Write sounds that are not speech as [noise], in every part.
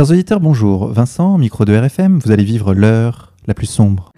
Chers auditeurs, bonjour. Vincent, micro de RFM, vous allez vivre l'heure la plus sombre.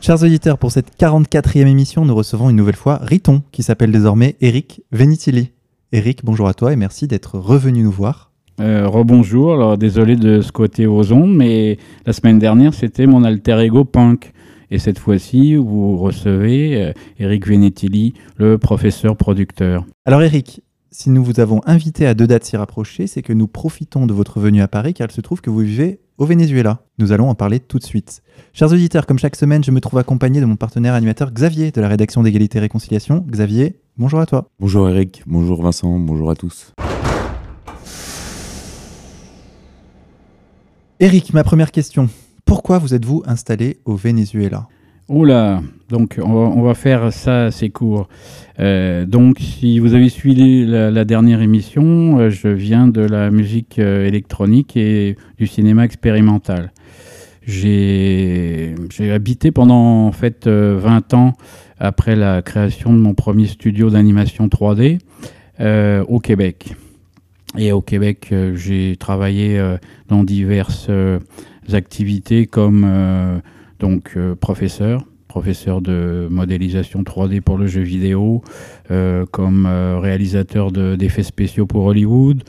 Chers auditeurs, pour cette 44e émission, nous recevons une nouvelle fois Riton, qui s'appelle désormais Eric Venitili. Eric, bonjour à toi et merci d'être revenu nous voir. Euh, rebonjour, alors désolé de squatter vos ondes, mais la semaine dernière c'était mon alter ego punk. Et cette fois-ci, vous recevez euh, Eric Venetilli, le professeur producteur. Alors Eric, si nous vous avons invité à deux dates si rapprochées, c'est que nous profitons de votre venue à Paris car il se trouve que vous vivez au Venezuela. Nous allons en parler tout de suite. Chers auditeurs, comme chaque semaine, je me trouve accompagné de mon partenaire animateur Xavier de la rédaction d'égalité et réconciliation. Xavier, bonjour à toi. Bonjour Eric, bonjour Vincent, bonjour à tous. Eric, ma première question. Pourquoi vous êtes-vous installé au Venezuela? Oula, donc on va, faire ça assez court. Euh, donc si vous avez suivi la, dernière émission, euh, je viens de la musique euh, électronique et du cinéma expérimental. J'ai habité pendant en fait 20 ans après la création de mon premier studio d'animation 3D au Québec. Et au Québec, euh, j'ai travaillé euh, dans diverses euh, activités comme donc professeur, professeur de modélisation 3D pour le jeu vidéo, comme réalisateur d'effets spéciaux pour Hollywood,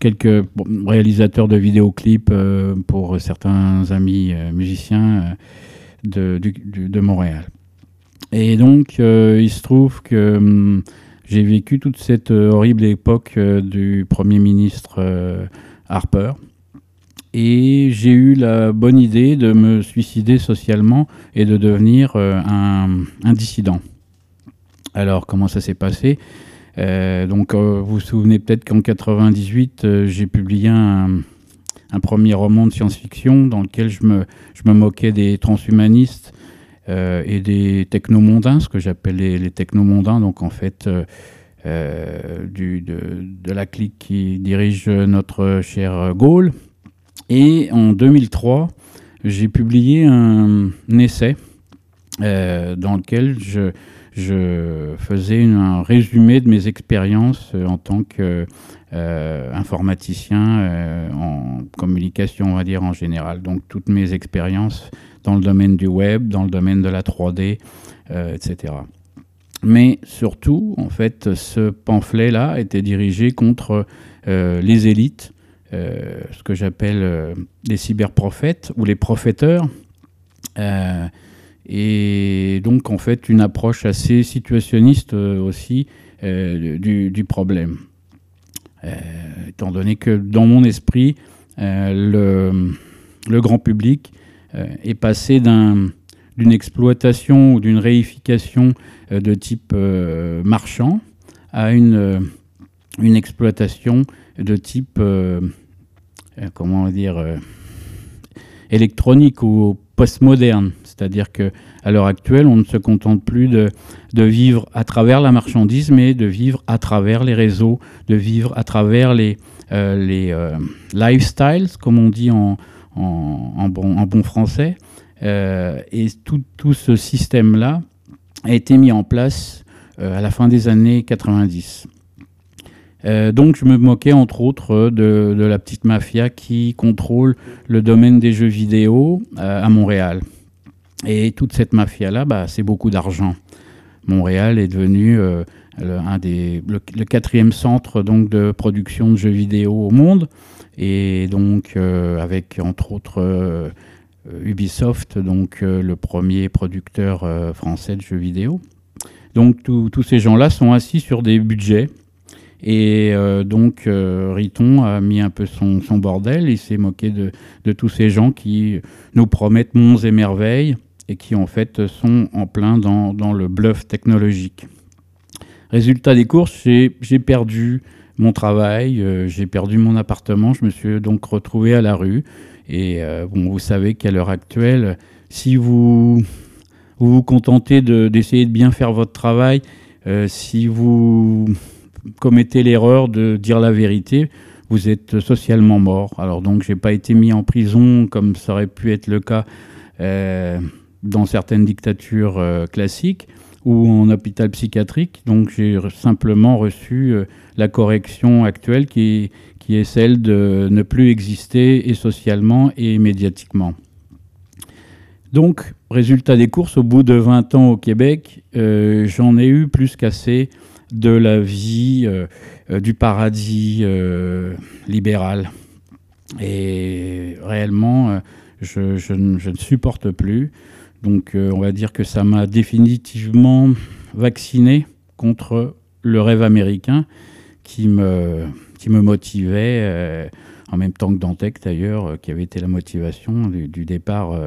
quelques réalisateurs de vidéoclips pour certains amis musiciens de, de, Montréal. Et donc, il se trouve que hum, j'ai vécu toute cette euh, horrible époque euh, du Premier ministre euh, Harper. Et j'ai eu la bonne idée de me suicider socialement et de devenir un, dissident. Alors, comment ça s'est passé? Donc, vous vous souvenez peut-être qu'en 98, j'ai publié un, premier roman de science-fiction dans lequel je me moquais des transhumanistes euh, et des technomondains, ce que j'appelle les, technomondains, donc en fait euh, euh, de, la clique qui dirige notre cher Gaulle. Et en 2003, j'ai publié un, essai dans lequel je, je faisais un résumé de mes expériences en tant qu'informaticien en communication, on va dire en général. Donc toutes mes expériences dans le domaine du web, dans le domaine de la 3D, euh, etc. Mais surtout, en fait, ce pamphlet-là était dirigé contre euh, les élites, euh, ce que j'appelle les cyberprophètes ou les prophéteurs. et donc, en fait, une approche assez situationniste aussi du, problème. étant donné que dans mon esprit, le grand public euh, est passé d'une exploitation ou d'une réification euh, de type euh, marchand à une, une exploitation de type, comment dire, électronique ou postmoderne. C'est-à-dire que à l'heure actuelle, on ne se contente plus de, de, vivre à travers la marchandise, mais de vivre à travers les réseaux, de vivre à travers les, les lifestyles, comme on dit en, en, bon, français. Euh, et tout, ce système-là a été mis en place euh, à la fin des années 90. Euh, donc je me moquais entre autres de, la petite mafia qui contrôle le domaine des jeux vidéo à Montréal. Et toute cette mafia-là, bah, c'est beaucoup d'argent. Montréal est devenu le, un des, le, quatrième centre donc, de production de jeux vidéo au monde et donc euh, avec entre autres euh, Ubisoft, donc euh, le premier producteur français de jeux vidéo. Donc tous ces gens-là sont assis sur des budgets et donc Riton a mis un peu son, bordel, il s'est moqué de, tous ces gens qui nous promettent monts et merveilles et qui en fait sont en plein dans le bluff technologique. Résultat des courses, j'ai perdu mon travail, euh, j'ai perdu mon appartement, je me suis donc retrouvé à la rue. Et euh, bon, vous savez qu'à l'heure actuelle, si vous vous, contentez d'essayer de, bien faire votre travail, euh, si vous commettez l'erreur de dire la vérité, vous êtes socialement mort. Alors donc, j'ai pas été mis en prison comme ça aurait pu être le cas dans certaines dictatures classiques ou en hôpital psychiatrique. Donc j'ai simplement reçu euh, la correction actuelle qui, est celle de ne plus exister et socialement et médiatiquement. Donc, résultat des courses, au bout de 20 ans au Québec, euh, j'en ai eu plus qu'assez de la vie euh, du paradis libéral. Et réellement, je, ne supporte plus. Donc euh, on va dire que ça m'a définitivement vacciné contre le rêve américain qui me, qui me motivait, euh, en même temps que Dantec d'ailleurs, euh, qui avait été la motivation du, départ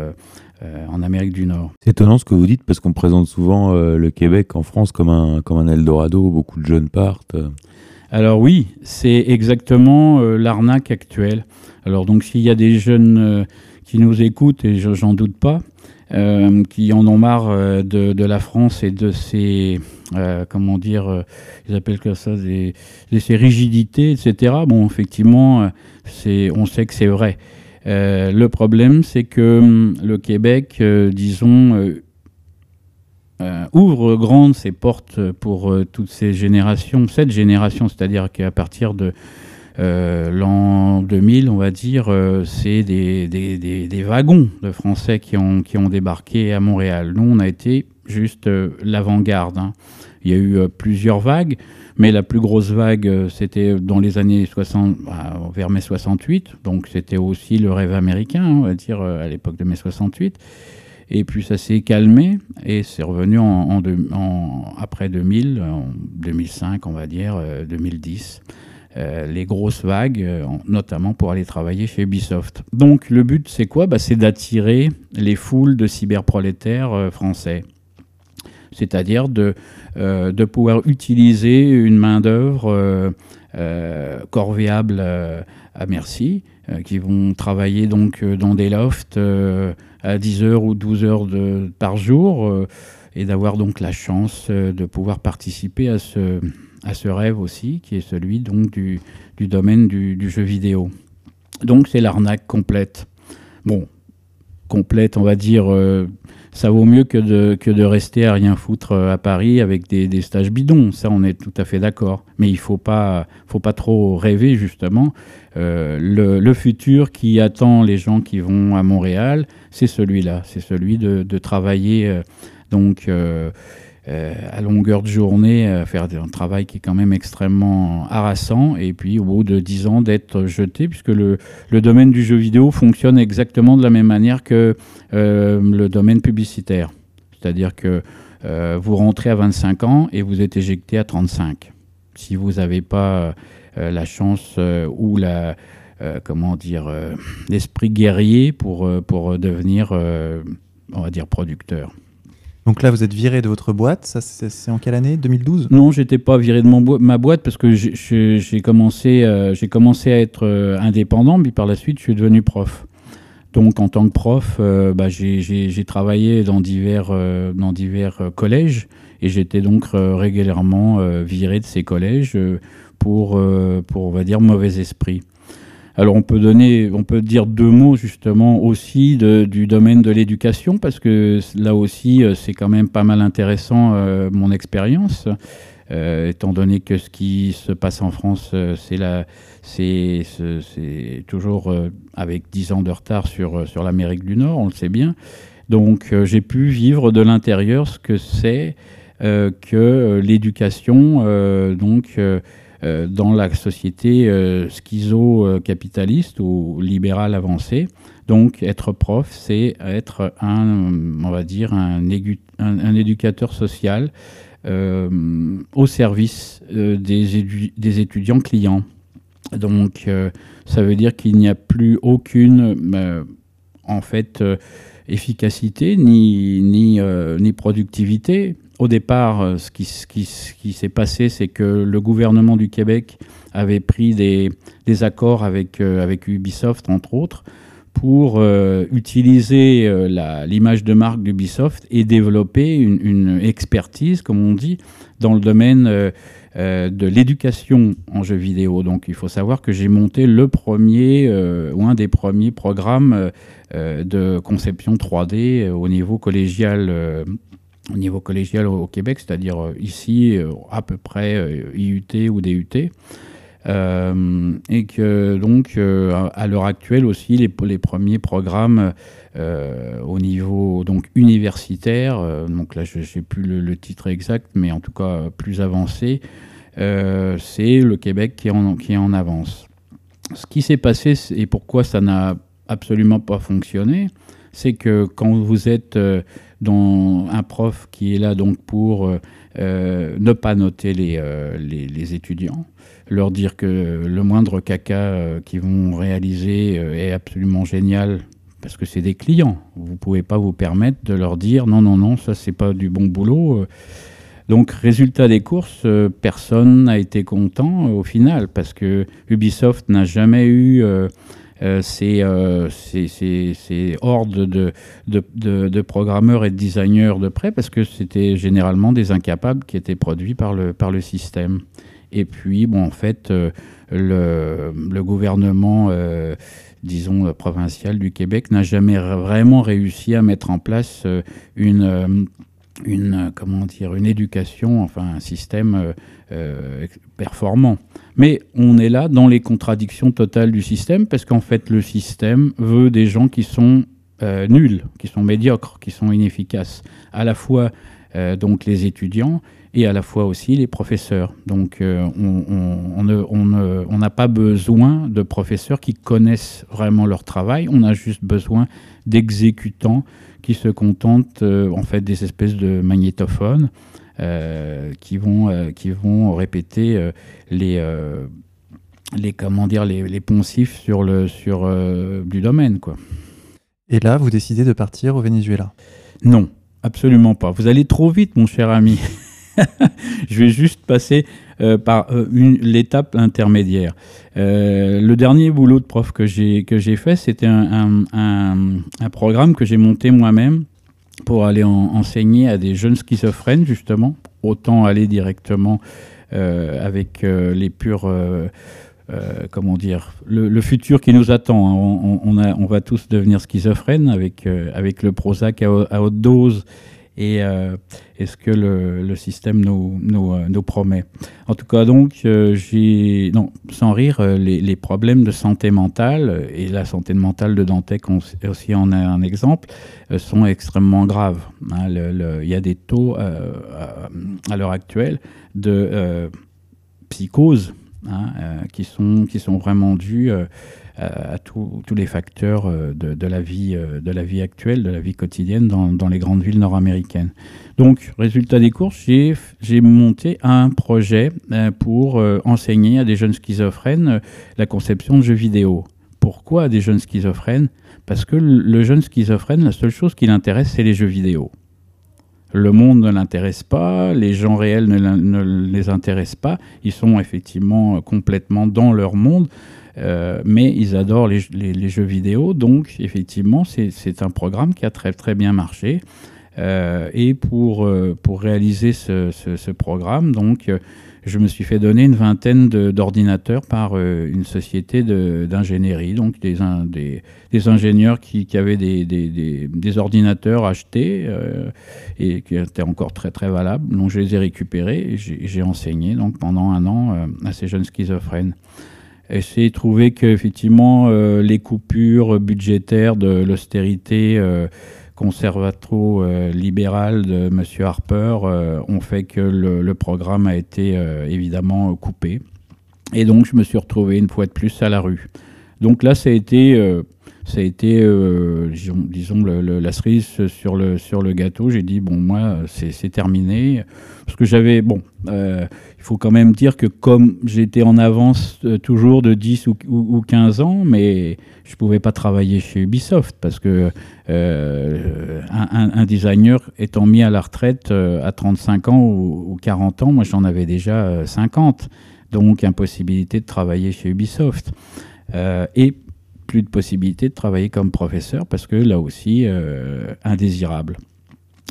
en Amérique du Nord. C'est étonnant ce que vous dites parce qu'on présente souvent le Québec en France comme un, comme un Eldorado, où beaucoup de jeunes partent. Alors oui, c'est exactement l'arnaque actuelle. Alors donc s'il y a des jeunes qui nous écoutent, et j'en doute pas, euh, qui en ont marre euh, de, la France et de ses, euh, comment dire, ils appellent ça, des, de ses rigidités, etc. Bon, effectivement, on sait que c'est vrai. le problème, c'est que hum, le Québec, disons, ouvre grandes ses portes pour toutes ces générations, cette génération, c'est-à-dire qu'à partir de euh, l'an 2000, on va dire, euh, c'est des, des, wagons de Français qui ont, qui ont débarqué à Montréal. Nous, on a été juste euh, l'avant-garde. Hein. Il y a eu plusieurs vagues, mais la plus grosse vague, c'était dans les années 60, bah, vers mai 68. Donc, c'était aussi le rêve américain, on va dire, à l'époque de mai 68. Et puis ça s'est calmé et c'est revenu en, en, après 2000, en 2005 on va dire, 2010. Euh, les grosses vagues, euh, notamment pour aller travailler chez Ubisoft. Donc le but, c'est quoi? Bah, C'est d'attirer les foules de cyberprolétaires euh, français. C'est-à-dire de, de pouvoir utiliser une main-d'œuvre corvéable à merci, qui vont travailler donc dans des lofts à 10 heures ou 12 heures de, par jour, et d'avoir donc la chance de pouvoir participer à ce, à ce rêve aussi, qui est celui donc du, du domaine du, jeu vidéo. Donc c'est l'arnaque complète. Bon, complète, on va dire, euh, ça vaut mieux que de, que de rester à rien foutre euh, à Paris avec des, des stages bidons. Ça, on est tout à fait d'accord. Mais il faut pas, faut pas trop rêver justement. Euh, le, futur qui attend les gens qui vont à Montréal, c'est celui-là. C'est celui de travailler donc euh, à longueur de journée, à faire un travail qui est quand même extrêmement harassant, et puis au bout de 10 ans d'être jeté, puisque le, domaine du jeu vidéo fonctionne exactement de la même manière que euh, le domaine publicitaire. C'est-à-dire que euh, vous rentrez à 25 ans et vous êtes éjecté à 35. Si vous n'avez pas la chance ou la, comment dire, l'esprit guerrier pour, devenir, on va producteur. Donc là, vous êtes viré de votre boîte. Ça, c'est en quelle année? 2012 Non, j'étais pas viré de mon ma boîte parce que j'ai commencé, euh, commencé à être euh, indépendant, puis par la suite, je suis devenu prof. Donc, en tant que prof, euh, bah, j'ai travaillé dans divers, dans divers collèges et j'étais donc régulièrement viré de ces collèges pour, pour, on va dire, mauvais esprit. Alors on peut donner, on peut dire deux mots justement aussi du domaine de l'éducation parce que là aussi euh, c'est quand même pas mal intéressant euh, mon expérience. Euh, étant donné que ce qui se passe en France, c'est toujours avec dix ans de retard sur, sur l'Amérique du Nord, on le sait bien. Donc j'ai pu vivre de l'intérieur ce que c'est que l'éducation, donc dans la société euh, schizo-capitaliste ou libérale avancée. Donc être prof, c'est être un, on va dire, un, éducateur social euh, au service des, étudiants clients. Donc ça veut dire qu'il n'y a plus aucune, en fait, efficacité ni productivité au départ, euh, ce qui, s'est passé, c'est que le gouvernement du Québec avait pris des, accords avec, euh, avec Ubisoft, entre autres, pour euh, utiliser l'image de marque d'Ubisoft et développer une, expertise, comme on dit, dans le domaine de l'éducation en jeux vidéo. Donc il faut savoir que j'ai monté le premier ou un des premiers programmes de conception 3D au niveau collégial au niveau collégial au Québec, c'est-à-dire ici à peu près IUT ou DUT. Euh, et que donc euh, à l'heure actuelle aussi les, les premiers programmes euh, au niveau donc universitaire, donc là je n'ai plus le, titre exact, mais en tout cas plus avancé, c'est le Québec qui est en, qui est en avance. Ce qui s'est passé et pourquoi ça n'a absolument pas fonctionné, c'est que quand vous êtes dans un prof qui est là donc pour ne pas noter les, les, les étudiants, leur dire que le moindre caca euh, qu'ils vont réaliser euh, est absolument génial parce que c'est des clients. Vous pouvez pas vous permettre de leur dire non, non, non, ça c'est pas du bon boulot. Euh. Donc, résultat des courses, personne n'a été content au final parce que Ubisoft n'a jamais eu ces, hordes de, de, programmeurs et de designers de près parce que c'était généralement des incapables qui étaient produits par le, système. Et puis, bon, en fait, euh, le, gouvernement, euh, disons, euh, provincial du Québec n'a jamais vraiment réussi à mettre en place une une comment dire une éducation enfin un système performant. Mais on est là dans les contradictions totales du système parce qu'en fait le système veut des gens qui sont nuls qui sont médiocres qui sont inefficaces. À la fois donc les étudiants et à la fois aussi les professeurs. Donc euh, on n'a pas besoin de professeurs qui connaissent vraiment leur travail, on a juste besoin d'exécutants qui se contentent euh, en fait des espèces de magnétophones euh, qui, vont, qui vont répéter les, les, comment dire, les, les, poncifs sur, le, sur du domaine. Quoi. Et là, vous décidez de partir au Venezuela? Non, absolument pas. Vous allez trop vite, mon cher ami. [laughs] je vais juste passer euh, par euh, l'étape intermédiaire. Euh, le dernier boulot de prof que j'ai fait, c'était un, programme que j'ai monté moi-même pour aller enseigner à des jeunes schizophrènes, justement. Autant aller directement avec les purs... comment dire, le, futur qui nous attend. Hein. On, on, va tous devenir schizophrènes avec, avec le Prozac à haute dose et euh, est-ce que le, système nous, euh, nous, promet. En tout cas, donc, euh, non, sans rire, les, problèmes de santé mentale, et la santé mentale de Dantec aussi en a un exemple, sont extrêmement graves. Hein. Il y a des taux à l'heure actuelle de psychose hein, qui, sont, qui sont vraiment dus à, tous les facteurs euh, de, la vie, euh, de la vie actuelle, de la vie quotidienne dans, les grandes villes nord-américaines. Donc, résultat des courses, j'ai monté un projet euh, pour enseigner à des jeunes schizophrènes la conception de jeux vidéo. Pourquoi à des jeunes schizophrènes? Parce que le jeune schizophrène, la seule chose qui l'intéresse, c'est les jeux vidéo. Le monde ne l'intéresse pas, les gens réels ne, les intéressent pas, ils sont effectivement complètement dans leur monde. Euh, mais ils adorent les, jeux vidéo, donc effectivement, c'est un programme qui a très, très bien marché. Euh, et pour, euh, pour réaliser ce, programme, donc, je me suis fait donner une vingtaine d'ordinateurs par une société d'ingénierie, donc des, des, ingénieurs qui, avaient des, des, ordinateurs achetés et qui étaient encore très très valables. Donc je les ai récupérés et j'ai enseigné donc, pendant un an à ces jeunes schizophrènes. Et c'est trouvé qu'effectivement, euh, les coupures budgétaires de l'austérité euh, conservato-libérale de M. Harper euh, ont fait que le, programme a été évidemment coupé. Et donc, je me suis retrouvé une fois de plus à la rue. Donc là, ça a été, ça a été disons, la cerise sur le, gâteau. J'ai dit, bon, moi, c'est terminé. Parce que j'avais, bon, il faut quand même dire que comme j'étais en avance euh, toujours de 10 ou, 15 ans, mais je ne pouvais pas travailler chez Ubisoft parce que euh, un, designer étant mis à la retraite euh, à 35 ans ou, 40 ans, moi j'en avais déjà 50. Donc impossibilité de travailler chez Ubisoft. et plus de possibilité de travailler comme professeur parce que là aussi indésirable.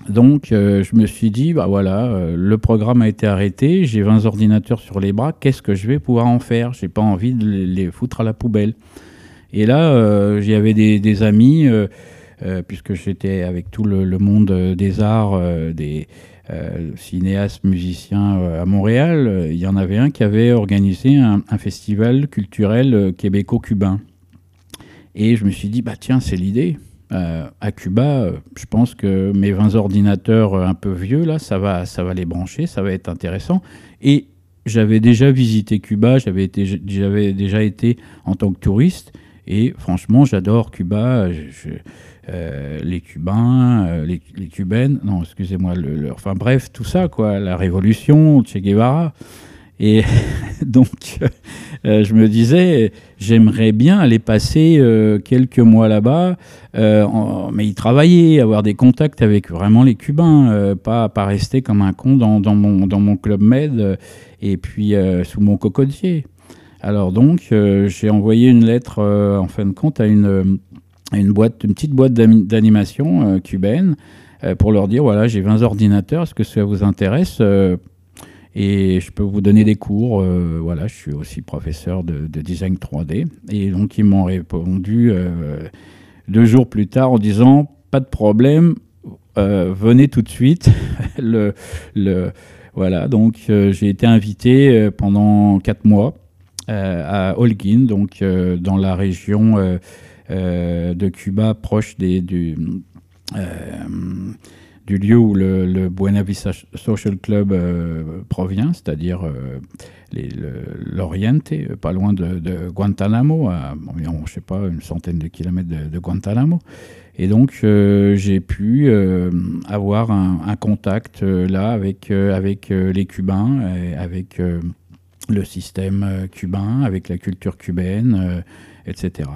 Donc, je me suis dit, bah voilà, le programme a été arrêté, j'ai 20 ordinateurs sur les bras, qu'est-ce que je vais pouvoir en faire? J'ai pas envie de les foutre à la poubelle. Et là, j'avais des, des, amis, puisque j'étais avec tout le, monde des arts, des euh, cinéaste, musicien euh, à Montréal, euh, il y en avait un qui avait organisé un, festival culturel québéco-cubain. Et je me suis dit, bah tiens, c'est l'idée. à Cuba, je pense que mes 20 ordinateurs un peu vieux, là, ça va, ça va les brancher, ça va être intéressant. Et j'avais déjà visité Cuba, j'avais déjà été en tant que touriste. Et franchement, j'adore Cuba. Euh, les Cubains, euh, les, Cubaines, non, excusez-moi, enfin bref, tout ça, quoi, la révolution, Che Guevara. Et [laughs] donc, euh, je me disais, j'aimerais bien aller passer quelques mois là-bas, mais y travailler, avoir des contacts avec vraiment les Cubains, pas, pas rester comme un con dans, mon, dans mon club med et puis sous mon cocotier. Alors donc, j'ai envoyé une lettre, en fin de compte, à une une, boîte, une petite boîte d'animation euh, cubaine euh, pour leur dire voilà, j'ai 20 ordinateurs, est-ce que ça vous intéresse euh, et je peux vous donner des cours. voilà, je suis aussi professeur de, design 3D. Et donc, ils m'ont répondu deux jours plus tard en disant Pas de problème, venez tout de suite. [laughs] le, le, voilà, donc j'ai été invité pendant quatre mois à Holguin, donc dans la région euh, de Cuba, proche des, du, euh, du lieu où le, Vista Social Club euh, provient, c'est-à-dire l'Oriente, pas loin de, Guantanamo, à environ, je sais pas, une centaine de kilomètres de, Guantanamo. Et donc, j'ai pu avoir un, contact là avec, avec les Cubains, avec le système cubain, avec la culture cubaine, etc.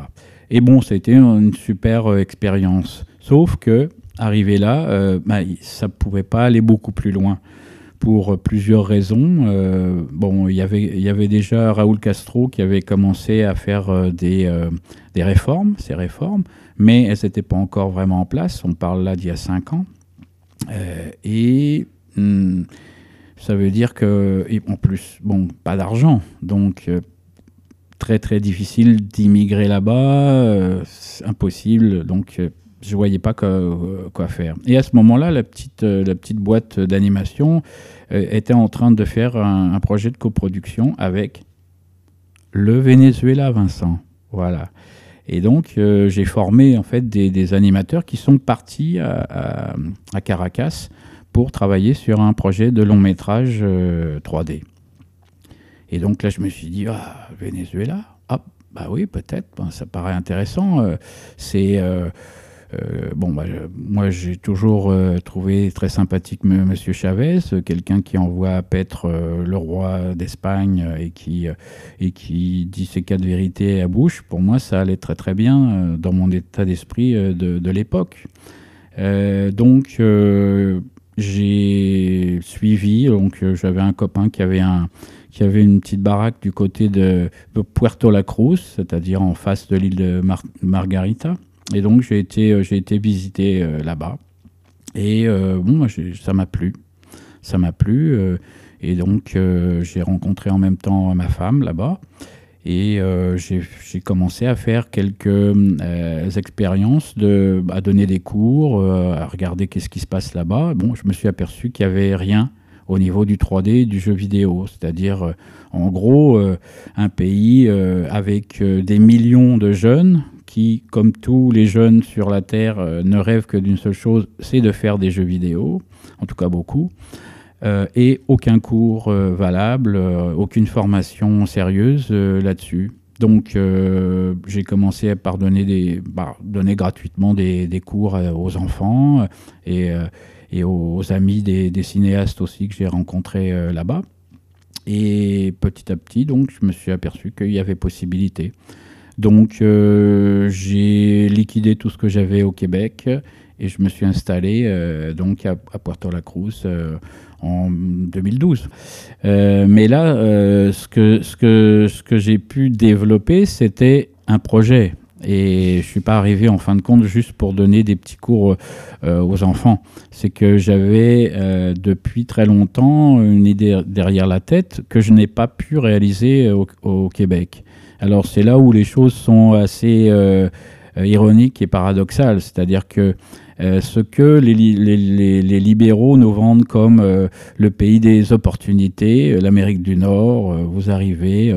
Et bon, été une super euh, expérience. Sauf que, arrivé là, euh, bah, ça ne pouvait pas aller beaucoup plus loin pour euh, plusieurs raisons. bon, y il y avait déjà Raúl Castro qui avait commencé à faire des, des réformes, ces réformes, mais elles n'étaient pas encore vraiment en place. On parle là d'il y a cinq ans. et hmm, ça veut dire que, en plus, bon, pas d'argent. Donc, très très difficile d'immigrer là-bas, euh, impossible, donc euh, je voyais pas euh, quoi, faire. Et à ce moment-là, la petite, la petite boîte d'animation était en train de faire un, projet de coproduction avec le Venezuela, Vincent. Voilà. Et donc, j'ai formé en fait des, animateurs qui sont partis à, à, Caracas pour travailler sur un projet de long métrage 3D. Et donc là, je me suis dit, ah, Venezuela? Ah, bah oui, peut-être, ça paraît intéressant. Euh, c'est. Euh, euh, bon, bah, moi j'ai toujours trouvé très sympathique M. Chavez, quelqu'un qui envoie paître le roi d'Espagne et, qui, et qui dit ses quatre vérités à bouche. Pour moi, ça allait très très bien dans mon état d'esprit de, de l'époque. donc j'ai suivi, j'avais un copain qui avait un, qui avait une petite baraque du côté de Puerto La Cruz, c'est-à-dire en face de l'île de Margarita. Et donc j'ai été, euh, j'ai été visiter euh, là-bas. Et euh, bon, ça m'a plu. Ça m'a plu. et donc j'ai rencontré en même temps ma femme là-bas. Et j'ai commencé à faire quelques expériences, de, à donner des cours, à regarder qu'est-ce qui se passe là-bas. Bon, je me suis aperçu qu'il n'y avait rien au niveau du 3D du jeu vidéo. C'est-à-dire, en gros, un pays avec des millions de jeunes qui, comme tous les jeunes sur la Terre, ne rêvent que d'une seule chose, c'est de faire des jeux vidéo, en tout cas beaucoup. et aucun cours valable, aucune formation sérieuse là-dessus. Donc j'ai commencé par donner, des, bah, donner gratuitement des, des, cours aux enfants et aux, amis des, cinéastes aussi que j'ai rencontrés euh, là-bas. Et petit à petit, donc, je me suis aperçu qu'il y avait possibilité. Donc, euh, j'ai liquidé tout ce que j'avais au Québec et je me suis installé euh, donc à, Puerto La Cruz en 2012. mais là, ce que, j'ai pu développer, c'était un projet. Et je suis pas arrivé en fin de compte juste pour donner des petits cours euh, aux enfants. C'est que j'avais euh, depuis très longtemps une idée derrière la tête que je n'ai pas pu réaliser au, Québec. Alors c'est là où les choses sont assez euh, ironiques et paradoxales. C'est-à-dire que ce que les, libéraux nous vendent comme le pays des opportunités, l'Amérique du Nord, vous arrivez,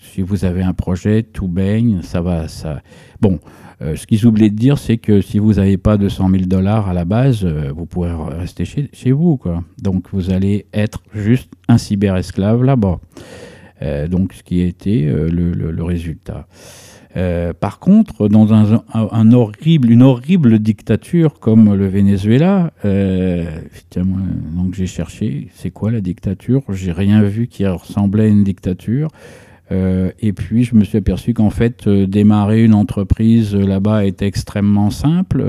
si vous avez un projet, tout baigne, ça va. Ça... Bon, euh, ce qu'ils oublient de dire, c'est que si vous n'avez pas 200 000 dollars à la base, euh, vous pourrez rester chez, chez, vous. Quoi. Donc vous allez être juste un cyber-esclave là-bas. Euh, donc ce qui a été le, le, résultat. par contre, dans un, horrible, une horrible dictature comme le Venezuela, donc j'ai cherché, c'est quoi la dictature? J'ai rien vu qui ressemblait à une dictature. Euh, et puis, je me suis aperçu qu'en fait, euh, démarrer une entreprise euh, là-bas était extrêmement simple,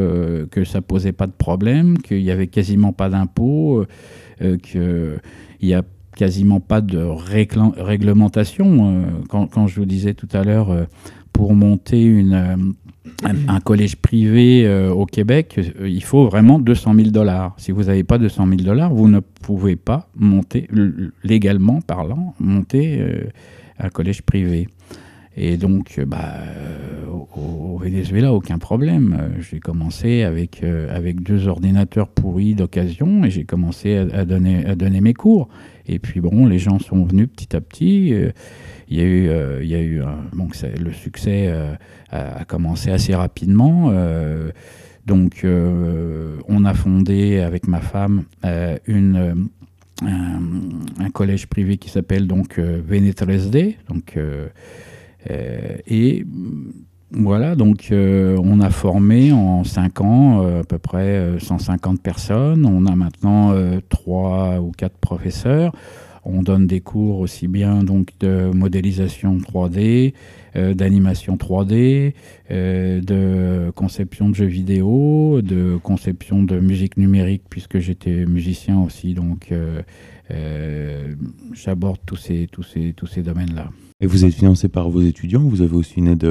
que ça posait pas de problème, qu'il n'y avait quasiment pas d'impôts, qu'il n'y a quasiment pas de réglementation. Quand, quand, je vous disais tout à l'heure, pour monter une, un, collège privé au Québec, il faut vraiment 200 000 dollars. Si vous n'avez pas 200 000 dollars, vous ne pouvez pas monter, légalement parlant, monter un collège privé. Et donc, euh, bah, euh, au, Venezuela, aucun problème. Euh, j'ai commencé avec, avec deux ordinateurs pourris d'occasion et j'ai commencé à, donner, à donner mes cours. Et puis, bon, les gens sont venus petit à petit. Il y a eu, il y a eu bon, le succès a, commencé assez rapidement. donc, on a fondé avec ma femme une un, collège privé qui s'appelle donc euh, Venetresde. Donc, euh, euh, et voilà, donc on a formé en 5 ans à peu près 150 personnes. On a maintenant 3 ou 4 professeurs. On donne des cours aussi bien donc de modélisation 3D, euh, d'animation 3D, euh, de conception de jeux vidéo, de conception de musique numérique puisque j'étais musicien aussi. Donc euh, j'aborde tous ces, tous ces, tous ces domaines-là. Et vous êtes financé par vos étudiants ou vous avez aussi une aide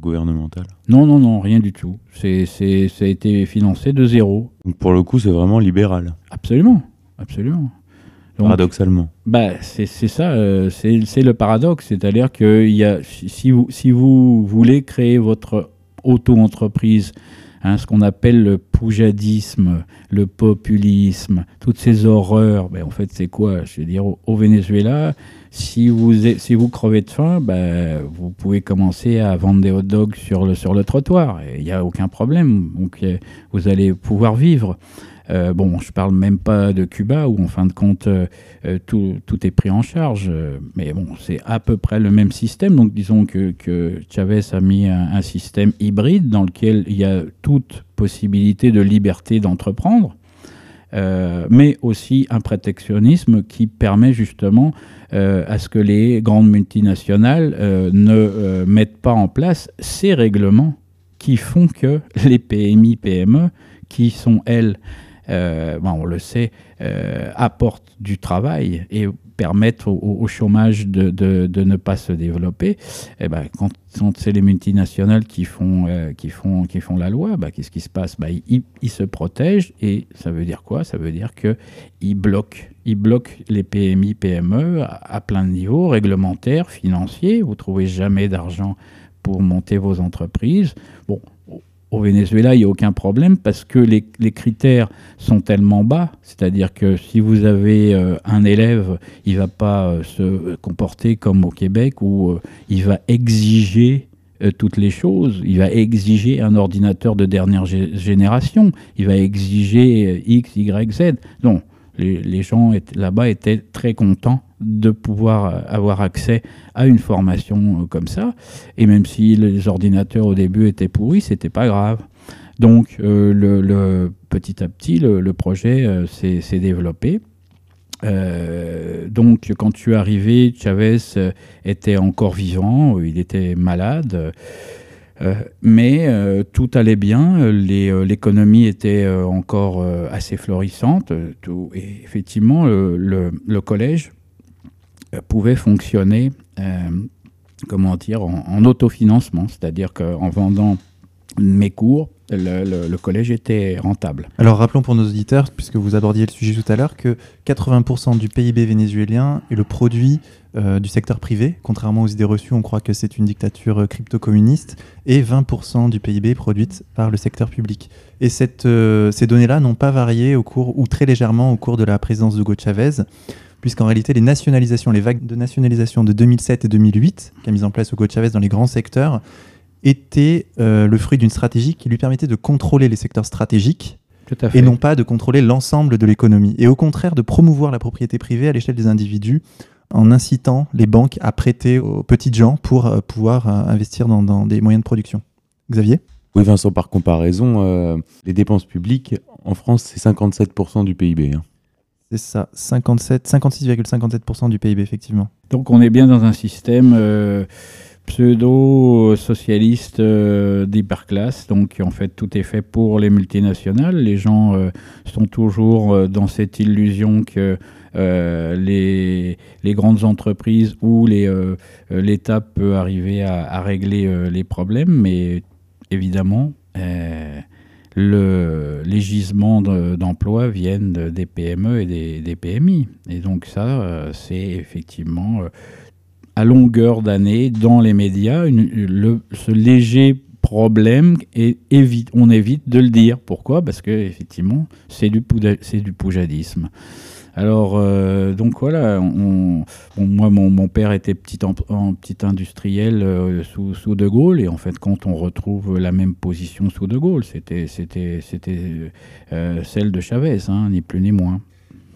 gouvernementale? Non, non, non, rien du tout. C'est, ça a été financé de zéro. Donc pour le coup, c'est vraiment libéral. Absolument, absolument. Paradoxalement. Bah, c'est ça, euh, c'est le paradoxe. C'est-à-dire que y a, si, vous, si vous voulez créer votre auto-entreprise, hein, ce qu'on appelle le poujadisme, le populisme, toutes ces horreurs, ben, en fait, c'est quoi? Je veux dire, au, Venezuela, si vous, si vous crevez de faim, ben, vous pouvez commencer à vendre des hot dogs sur le, sur le trottoir. Il n'y a aucun problème. Donc, vous allez pouvoir vivre. Euh, bon, je parle même pas de Cuba où en fin de compte euh, euh, tout, est pris en charge, mais bon, c'est à peu près le même système. Donc disons que, que Chavez a mis un, système hybride dans lequel il y a toute possibilité de liberté d'entreprendre. mais aussi un protectionnisme qui permet justement à ce que les grandes multinationales ne mettent pas en place ces règlements qui font que les PMI, PME, qui sont, elles, euh, on le sait, euh, apportent du travail et permettent au, chômage de, de, ne pas se développer, eh ben, quand, c'est les multinationales qui font, euh, qui font, qui font la loi, bah, qu'est-ce qui se passe? Bah, ils, ils, se protègent et ça veut dire quoi? Ça veut dire qu'ils bloquent, ils bloquent les PMI, PME à, à plein de niveaux, réglementaires, financiers. Vous trouvez jamais d'argent pour monter vos entreprises. Bon, au Venezuela, il n'y a aucun problème parce que les, critères sont tellement bas. C'est-à-dire que si vous avez euh, un élève, il ne va pas euh, se comporter comme au Québec où euh, il va exiger toutes les choses. Il va exiger un ordinateur de dernière génération. Il va exiger X, Y, Z. Non, les, gens là-bas étaient très contents de pouvoir avoir accès à une formation euh, comme ça. Et même si les ordinateurs au début étaient pourris, c'était pas grave. Donc euh, le, petit à petit, le, projet euh, s'est développé. donc quand tu es arrivé, Chavez était encore vivant, il était malade. mais tout allait bien, l'économie était encore assez florissante. Tout, et effectivement, le, collège pouvait fonctionner euh, comment dire, en, en autofinancement, c'est-à-dire qu'en vendant mes cours, le, collège était rentable. Alors rappelons pour nos auditeurs, puisque vous abordiez le sujet tout à l'heure, que 80% du PIB vénézuélien est le produit euh, du secteur privé. Contrairement aux idées reçues, on croit que c'est une dictature euh, crypto-communiste. Et 20% du PIB est produite par le secteur public. Et euh, ces données-là n'ont pas varié au cours, ou très légèrement au cours de la présidence d'Hugo Chavez, puisqu'en réalité, les nationalisations, les vagues de nationalisation de 2007 et 2008, qu'a mis en place Hugo Chavez dans les grands secteurs, étaient euh, le fruit d'une stratégie qui lui permettait de contrôler les secteurs stratégiques et non pas de contrôler l'ensemble de l'économie. Et au contraire, de promouvoir la propriété privée à l'échelle des individus en incitant les banques à prêter aux petites gens pour euh, pouvoir euh, investir dans, dans des moyens de production. Xavier? Oui, Vincent, par comparaison, euh, les dépenses publiques en France, c'est 57% du PIB. hein. C'est ça, 57, 56,57% du PIB, effectivement. Donc on est bien dans un système euh, pseudo-socialiste euh, d'hyperclasse. Donc en fait tout est fait pour les multinationales. Les gens euh, sont toujours euh, dans cette illusion que les, grandes entreprises ou l'État peut arriver à, régler les problèmes. Mais évidemment, le, les gisements de- d'emploi viennent de- des PME et des, PMI. Et donc ça, euh, c'est effectivement euh, à longueur d'année dans les médias ce léger problème et évite, on évite de le dire. Pourquoi? Parce que effectivement, c'est du, du poujadisme. Alors, euh, donc voilà, on, moi, mon, mon père était petit, en, en- petit industriel euh, sous, sous De Gaulle, et en fait, quand on retrouve la même position sous De Gaulle, c'était, euh, celle de Chavez, hein, ni plus ni moins.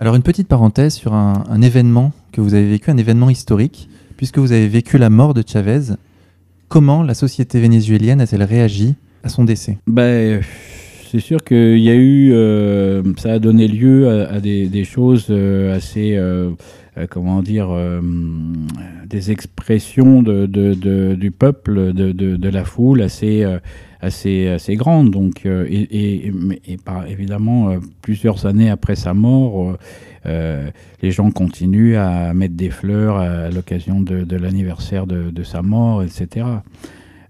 Alors une petite parenthèse sur un, un événement que vous avez vécu, un événement historique, puisque vous avez vécu la mort de Chavez. Comment la société vénézuélienne a-t-elle réagi à son décès? Ben, c'est sûr qu'il y a eu, euh, ça a donné lieu à, des, choses euh, assez, euh, comment dire, des expressions de, du peuple, de, la foule assez, assez, assez grandes. Donc, et, évidemment, plusieurs années après sa mort, les gens continuent à mettre des fleurs à l'occasion de, l'anniversaire de sa mort, etc.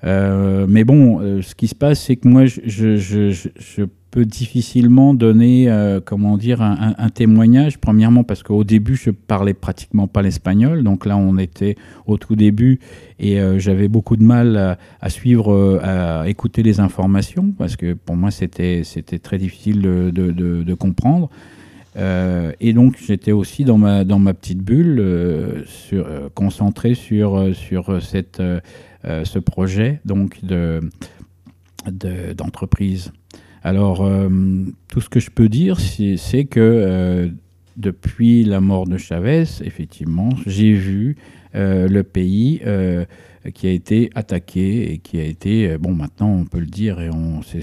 Euh, mais bon, euh, ce qui se passe, c'est que moi, je, peux difficilement donner, euh, comment dire, un, témoignage. Premièrement, parce qu'au début, je parlais pratiquement pas l'espagnol. Donc là, on était au tout début et j'avais beaucoup de mal à, suivre, à écouter les informations parce que pour moi, c'était très difficile de, comprendre. Et donc j'étais aussi dans ma, petite bulle, concentré sur, cette, ce projet donc de, de- d'entreprise. Alors euh, tout ce que je peux dire, c'est, que euh, depuis la mort de Chavez, effectivement, j'ai vu euh, le pays euh, qui a été attaqué et qui a été, euh, bon maintenant on peut le dire et c'est,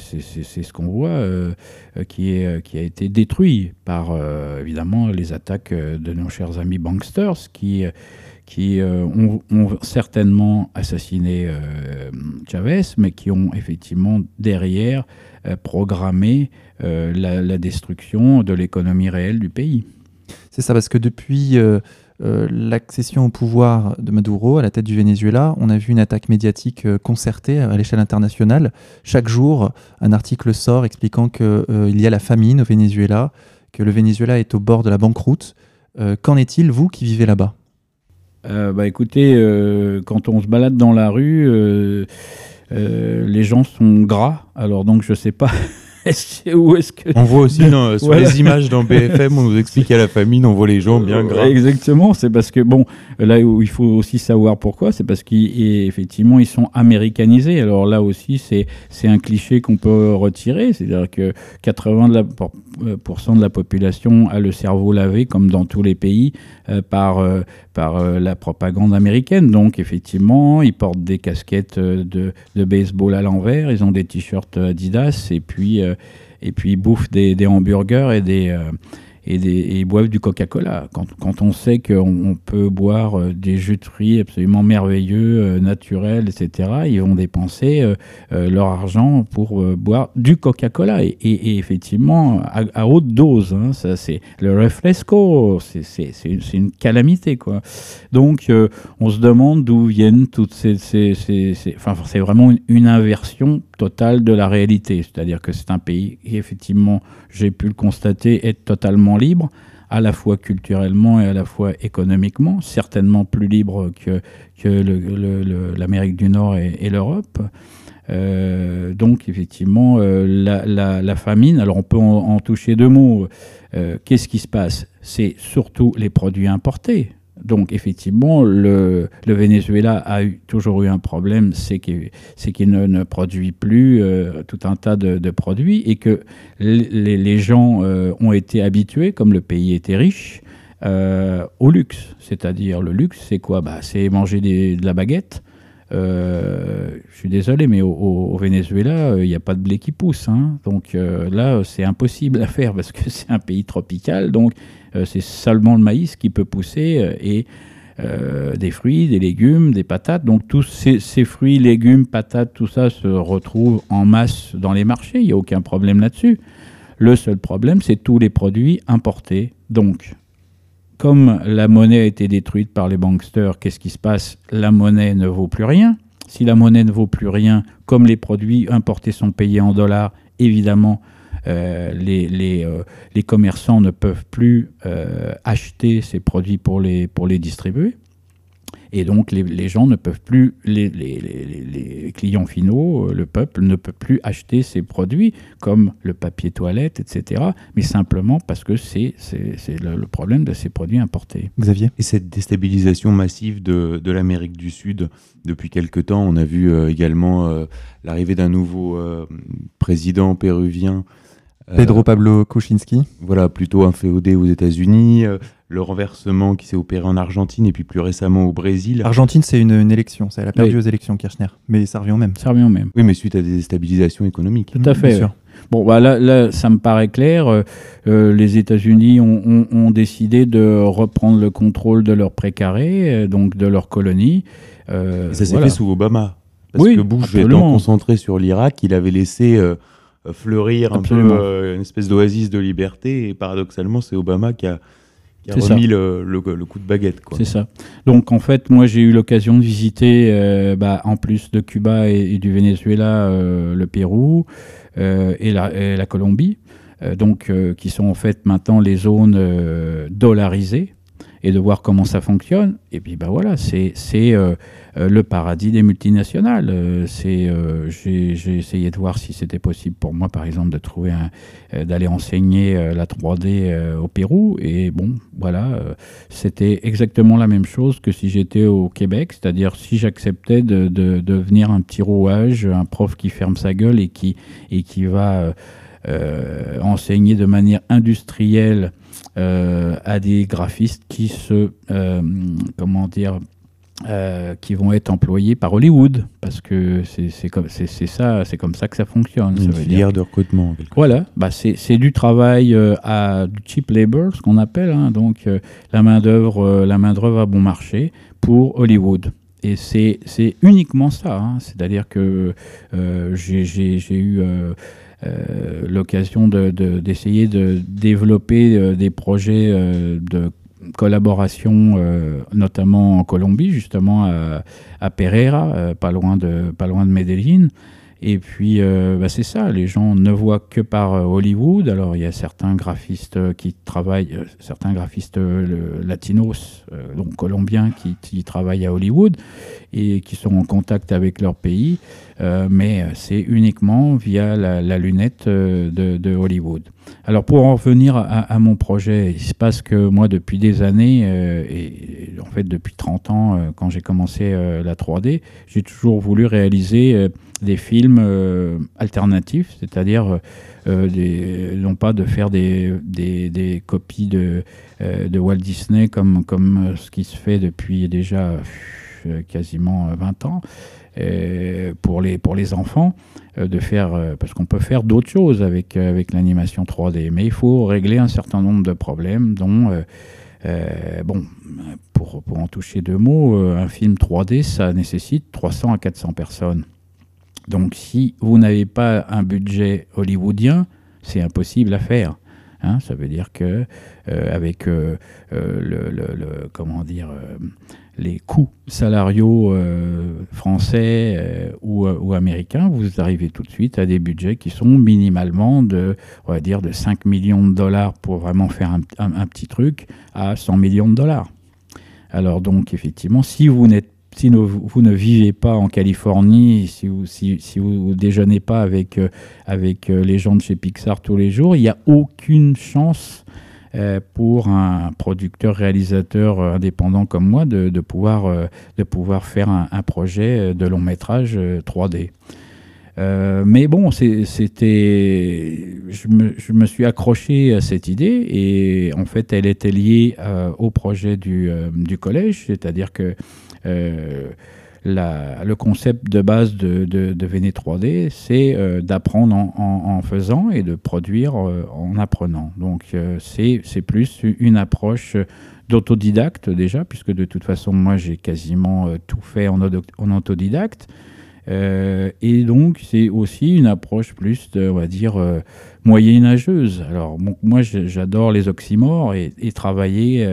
ce qu'on voit, euh, euh, qui, est, euh, qui a été détruit par euh, évidemment les attaques euh, de nos chers amis banksters qui, euh, qui euh, ont, certainement assassiné euh, Chavez, mais qui ont effectivement derrière euh, programmé la, destruction de l'économie réelle du pays. C'est ça, parce que depuis l'accession au pouvoir de Maduro à la tête du Venezuela, on a vu une attaque médiatique concertée à l'échelle internationale. Chaque jour, un article sort expliquant qu'il y a la famine au Venezuela, que le Venezuela est au bord de la banqueroute. Qu'en est-il, vous qui vivez là-bas? Euh, bah écoutez, euh, quand on se balade dans la rue, euh, les gens sont gras. Alors donc je sais pas [laughs] où est-ce que On voit aussi [laughs] sur Voilà. les images dans BFM, on nous explique à la famine, on voit les gens bien gras. Exactement, c'est parce que bon, là où il faut aussi savoir pourquoi, c'est parce qu'effectivement ils sont américanisés. Alors là aussi, c'est c'est un cliché qu'on peut retirer, c'est-à-dire que 80 de la, de la population a le cerveau lavé, comme dans tous les pays, euh, par euh, par euh, la propagande américaine. Donc effectivement, ils portent des casquettes de, de baseball à l'envers, ils ont des t-shirts Adidas et puis et puis ils bouffent des, hamburgers et des et, et boivent du Coca-Cola. Quand, on sait qu'on on peut boire euh, des jus de fruits absolument merveilleux, euh, naturels, etc., ils vont dépenser euh, leur argent pour boire du Coca-Cola. Et, effectivement, à, haute dose, hein, ça c'est le refresco, c'est une calamité. Quoi. Donc on se demande d'où viennent toutes ces... enfin, c'est vraiment une inversion totale de la réalité. C'est-à-dire que c'est un pays qui, effectivement, j'ai pu le constater, est totalement libre, à la fois culturellement et à la fois économiquement, certainement plus libre que, que l'Amérique du Nord et, l'Europe. Euh, donc effectivement, euh, la, famine, alors on peut en, toucher deux mots. Euh, qu'est-ce qui se passe? C'est surtout les produits importés. Donc effectivement, le, Venezuela a toujours eu un problème, c'est qu'il ne, produit plus euh, tout un tas de, produits et que les, gens euh, ont été habitués, comme le pays était riche, euh, au luxe. C'est-à-dire le luxe, c'est quoi? Bah, C'est manger de la baguette. je suis désolé, mais au, Venezuela, il n'y a pas de blé qui pousse. Hein. Donc là, c'est impossible à faire parce que [laughs] c'est un pays tropical. Donc c'est seulement le maïs qui peut pousser euh, et euh, des fruits, des légumes, des patates. Donc tous ces, fruits, légumes, patates, tout ça se retrouve en masse dans les marchés. Il n'y a aucun problème là-dessus. Le seul problème, c'est tous les produits importés. Donc, comme la monnaie a été détruite par les banksters, qu'est-ce qui se passe? La monnaie ne vaut plus rien. Si la monnaie ne vaut plus rien, comme les produits importés sont payés en dollars, évidemment, euh, les, les, euh, les, commerçants ne peuvent plus euh, acheter ces produits pour les, pour les distribuer. Et donc les, les, gens ne peuvent plus, les, les, clients finaux, le peuple ne peut plus acheter ces produits comme le papier toilette, etc. Mais simplement parce que c'est le, le, problème de ces produits importés. Xavier Et cette déstabilisation massive de, de l'Amérique du Sud, depuis quelque temps, on a vu également l'arrivée d'un nouveau président péruvien euh, Pedro Pablo Kuczynski. Voilà, plutôt un féodé aux États-Unis, euh, le renversement qui s'est opéré en Argentine et puis plus récemment au Brésil. Argentine, c'est une, élection, ça, elle a perdu aux élections, Kirchner, mais ça revient au même. Ça revient au même. Oui, mais suite à des déstabilisations économiques. Tout à fait. Bien sûr. Bon, bah là, là, ça me paraît clair. Euh, les États-Unis ont, ont, décidé de reprendre le contrôle de leur précaré, donc de leur colonie. ça s'est fait sous Obama. Parce que Bush étant concentré sur l'Irak, il avait laissé euh, fleurir un peu euh, une espèce d'oasis de liberté. Et paradoxalement, c'est Obama qui a, remis le, le, coup de baguette. C'est ça. Donc en fait, moi j'ai eu l'occasion de visiter, euh, bah, en plus de Cuba et, du Venezuela, le Pérou et la, la, Colombie, donc qui sont en fait maintenant les zones dollarisées et de voir comment ça fonctionne. Et puis bah voilà, c'est euh, euh, le paradis des multinationales. Euh, c'est j'ai essayé de voir si c'était possible pour moi, par exemple, de trouver d'aller enseigner la 3D au Pérou. Et bon, voilà, c'était exactement la même chose que si j'étais au Québec, c'est-à-dire si j'acceptais de, de, devenir un petit rouage, un prof qui ferme sa gueule et qui, et qui va enseigner de manière industrielle euh, à des graphistes qui se, euh, comment dire, euh, qui vont être employés par Hollywood, parce que c'est comme, c'est ça, c'est comme ça que ça fonctionne. Une filière de recrutement. Voilà, bah c'est du travail à du cheap labor, ce qu'on appelle, hein, donc la main d'œuvre, la main d'œuvre à bon marché pour Hollywood. Et c'est uniquement ça, hein. c'est-à-dire que j'ai eu euh, l'occasion d'essayer de, développer euh, des projets euh, de collaboration, notamment en Colombie, justement à, à Pereira, pas, loin de, pas loin de Medellín. Et puis, bah, c'est ça, les gens ne voient que par Hollywood. Alors, il y a certains graphistes qui travaillent, certains graphistes latinos, donc colombiens, qui, travaillent à Hollywood et qui sont en contact avec leur pays. Euh, mais euh, c'est uniquement via la, lunette euh, de, Hollywood. Alors pour en revenir à, mon projet, il se passe que moi depuis des années, et en fait depuis 30 ans quand j'ai commencé la 3D, j'ai toujours voulu réaliser des films alternatifs, c'est-à-dire non pas de faire des, des, copies de, de, Walt Disney comme, comme ce qui se fait depuis déjà quasiment 20 ans, pour, les, pour les enfants de faire, parce qu'on peut faire d'autres choses avec, avec l'animation 3D, mais il faut régler un certain nombre de problèmes, dont, bon, pour, pour, en toucher deux mots, un film 3D, ça nécessite 300 à 400 personnes. Donc si vous n'avez pas un budget hollywoodien, c'est impossible à faire. Hein. ça veut dire que euh, avec euh, euh, le, comment dire les coûts salariaux français ou, ou, américains, vous arrivez tout de suite à des budgets qui sont minimalement de, on va dire, de 5 millions de dollars pour vraiment faire un, petit truc à 100 millions de dollars. Alors donc effectivement, si vous n'êtes si vous ne vivez pas en Californie, si vous si, déjeunez pas avec, euh, avec euh, les gens de chez Pixar tous les jours, il n'y a aucune chance euh, pour un producteur-réalisateur indépendant comme moi de, de pouvoir, de pouvoir faire un, projet de long métrage 3D. mais bon, c'était, je me, je me, suis accroché à cette idée et en fait, elle était liée au projet du, du collège, c'est-à-dire que euh, le concept de base de, de, 3D, c'est euh, d'apprendre en, faisant et de produire euh, en apprenant. Donc c'est plus une approche d'autodidacte déjà, puisque de toute façon, moi, j'ai quasiment tout fait en, autodidacte. et donc, c'est aussi une approche plus, de, on va dire, moyenâgeuse. Alors, moi, j'adore les oxymores et, travailler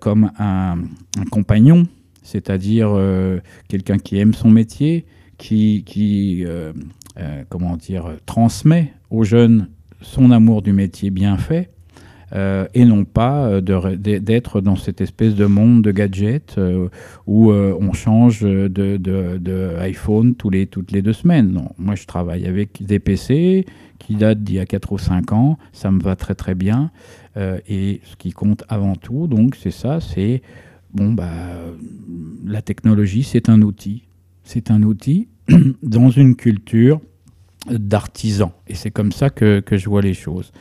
comme un, compagnon c'est-à-dire euh, quelqu'un qui aime son métier, qui, qui euh, euh, comment dire, transmet aux jeunes son amour du métier bien fait. et non pas d'être dans cette espèce de monde de gadgets où on change de, iPhone tous les, toutes les deux semaines. Non, moi je travaille avec des PC qui datent d'il y a 4 ou 5 ans, ça me va très très bien. et ce qui compte avant tout, donc c'est ça, c'est bon, bah, la technologie, c'est un outil. C'est un outil [clears throat] dans une culture d'artisans. Et c'est comme ça que, je vois les choses.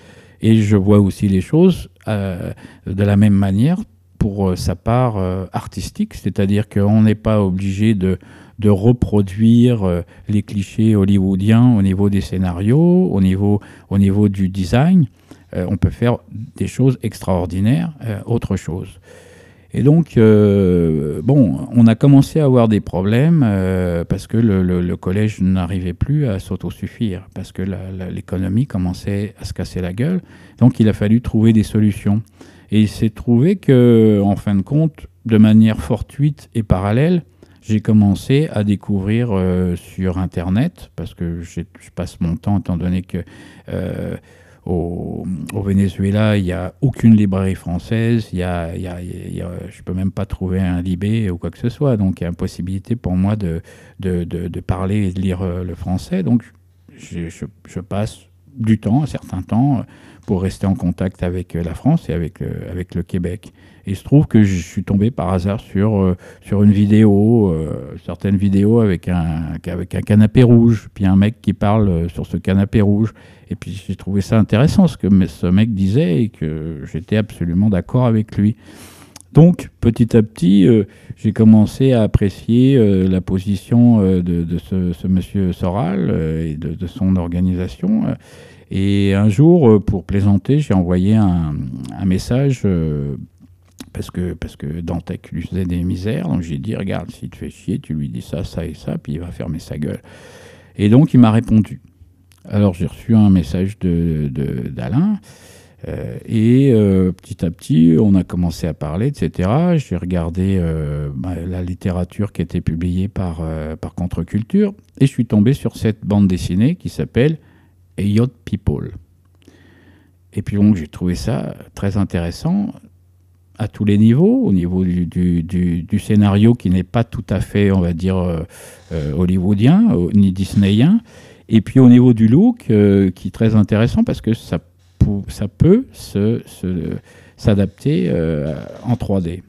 Et je vois aussi les choses euh, de la même manière pour euh, sa part euh, artistique, c'est-à-dire qu'on n'est pas obligé de, reproduire les clichés hollywoodiens au niveau des scénarios, au niveau du design. on peut faire des choses extraordinaires, autre chose. Et donc, euh, bon, on a commencé à avoir des problèmes euh, parce que le, collège n'arrivait plus à s'autosuffire, parce que l'économie commençait à se casser la gueule. Donc, il a fallu trouver des solutions. Et il s'est trouvé que, en fin de compte, de manière fortuite et parallèle, j'ai commencé à découvrir euh, sur Internet, parce que je passe mon temps, étant donné que au, Venezuela, il n'y a aucune librairie française, il y a, je ne peux même pas trouver un Libé ou quoi que ce soit. Donc il y a impossibilité pour moi de, de, parler et de lire euh, le français. Donc je, passe du temps, un certain temps, pour rester en contact avec euh, la France et avec, euh, avec le Québec. Il se trouve que je suis tombé par hasard sur, sur une vidéo, certaines vidéos avec un, avec un canapé rouge, puis un mec qui parle sur ce canapé rouge. Et puis j'ai trouvé ça intéressant ce que ce mec disait et que j'étais absolument d'accord avec lui. Donc petit à petit, euh, j'ai commencé à apprécier euh, la position euh, de, ce, monsieur Soral et de, son organisation. Et un jour, pour plaisanter, j'ai envoyé un, message parce que, parce que Dantec lui faisait des misères. Donc j'ai dit, regarde, s'il te fait chier, tu lui dis ça, ça et ça, puis il va fermer sa gueule. Et donc il m'a répondu. Alors j'ai reçu un message d'Alain. De, d'Alain euh, et euh, petit à petit, on a commencé à parler, etc. J'ai regardé euh, bah, la littérature qui était publiée par, par Contre-Culture et je suis tombé sur cette bande dessinée qui s'appelle Yacht People. Et puis donc j'ai trouvé ça très intéressant à tous les niveaux, au niveau du, du, du, scénario qui n'est pas tout à fait, on va dire, hollywoodien ni disneyen, et puis au niveau du look, euh, qui est très intéressant parce que ça, ça peut s'adapter euh, en 3D.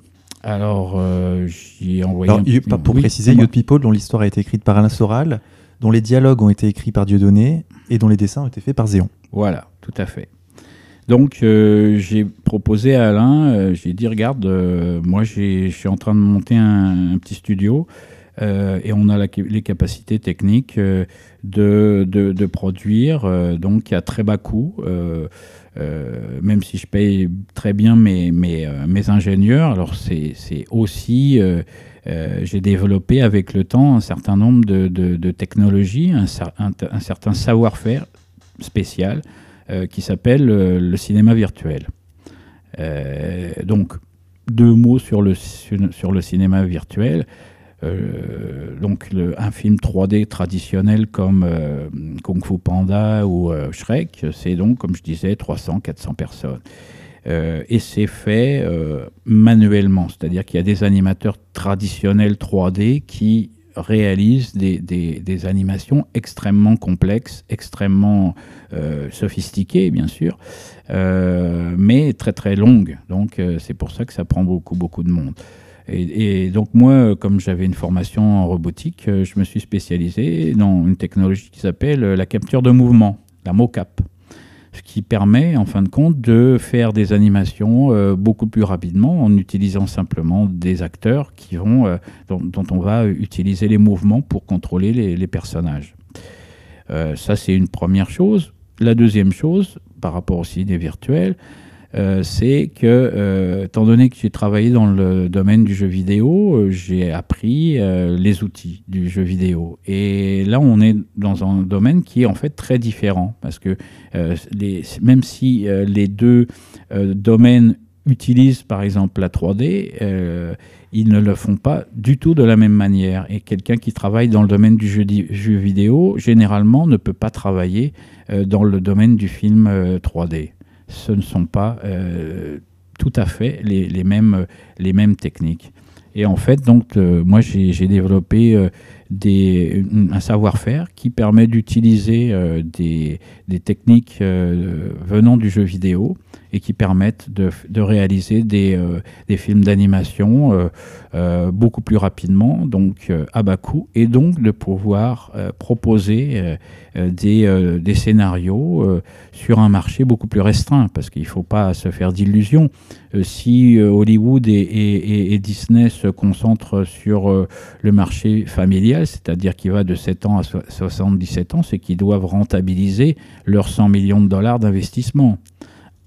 Alors, euh, j'ai envoyé. pour préciser, Yacht People, dont l'histoire a été écrite par Alain Soral, dont les dialogues ont été écrits par Dieudonné et dont les dessins ont été faits par Zéon. Voilà, tout à fait. Donc, j'ai proposé à Alain, j'ai dit regarde, moi, je suis en train de monter un petit studio. et on a les capacités techniques de, de, produire donc à très bas coût. même si je paye très bien mes, mes, mes ingénieurs, alors c'est aussi j'ai développé avec le temps un certain nombre de, technologies, un, certain savoir-faire spécial qui s'appelle le cinéma virtuel. Euh, donc, deux mots sur le, sur le cinéma virtuel. Euh, donc un film 3D traditionnel comme euh, Kung Fu Panda ou Shrek, c'est donc, comme je disais, 300-400 personnes. Et c'est fait manuellement, c'est-à-dire qu'il y a des animateurs traditionnels 3D qui réalisent des, animations extrêmement complexes, extrêmement sophistiquées, bien sûr, euh, mais très très longue. Donc euh, c'est pour ça que ça prend beaucoup beaucoup de monde. Et, donc moi, comme j'avais une formation en robotique, euh, je me suis spécialisé dans une technologie qui s'appelle la capture de mouvement, la mocap, ce qui permet en fin de compte de faire des animations beaucoup plus rapidement en utilisant simplement des acteurs qui vont, dont, on va utiliser les mouvements pour contrôler les, personnages. ça c'est une première chose. La deuxième chose, par rapport aussi des virtuels, euh, c'est que, euh, étant donné que j'ai travaillé dans le domaine du jeu vidéo, euh, j'ai appris les outils du jeu vidéo. Et là, on est dans un domaine qui est en fait très différent, parce que même si les deux domaines utilisent par exemple la 3D, ils ne le font pas du tout de la même manière. Et quelqu'un qui travaille dans le domaine du jeu, vidéo, généralement, ne peut pas travailler dans le domaine du film 3D. Euh, Ce ne sont pas euh, tout à fait les, mêmes, les mêmes techniques. Et en fait, donc, moi, j'ai développé des, un savoir-faire qui permet d'utiliser des, des, techniques venant du jeu vidéo et qui permettent de, réaliser des, euh, des films d'animation euh, euh, beaucoup plus rapidement, donc à bas coût, et donc de pouvoir proposer des, scénarios sur un marché beaucoup plus restreint, parce qu'il ne faut pas se faire d'illusions. si Hollywood et, Disney se concentrent sur le marché familial, c'est-à-dire qui va de 7 ans à 77 ans, c'est qu'ils doivent rentabiliser leurs 100 millions de dollars d'investissement